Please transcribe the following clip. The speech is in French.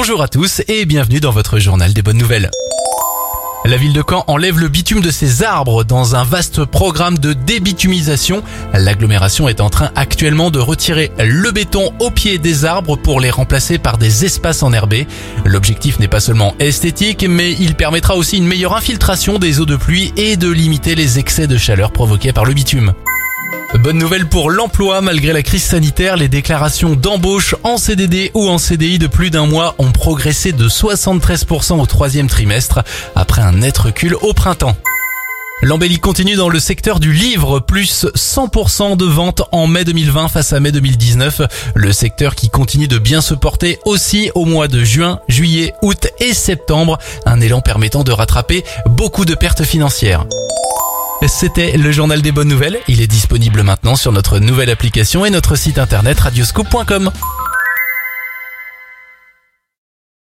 Bonjour à tous et bienvenue dans votre journal des bonnes nouvelles. La ville de Caen enlève le bitume de ses arbres dans un vaste programme de débitumisation. L'agglomération est en train actuellement de retirer le béton au pied des arbres pour les remplacer par des espaces enherbés. L'objectif n'est pas seulement esthétique, mais il permettra aussi une meilleure infiltration des eaux de pluie et de limiter les excès de chaleur provoqués par le bitume. Bonne nouvelle pour l'emploi, malgré la crise sanitaire, les déclarations d'embauche en CDD ou en CDI de plus d'un mois ont progressé de 73% au troisième trimestre, après un net recul au printemps. L'embellie continue dans le secteur du livre, plus 100% de ventes en mai 2020 face à mai 2019. Le secteur qui continue de bien se porter aussi au mois de juin, juillet, août et septembre. Un élan permettant de rattraper beaucoup de pertes financières. C'était le journal des bonnes nouvelles. Il est disponible maintenant sur notre nouvelle application et notre site internet radioscope.com.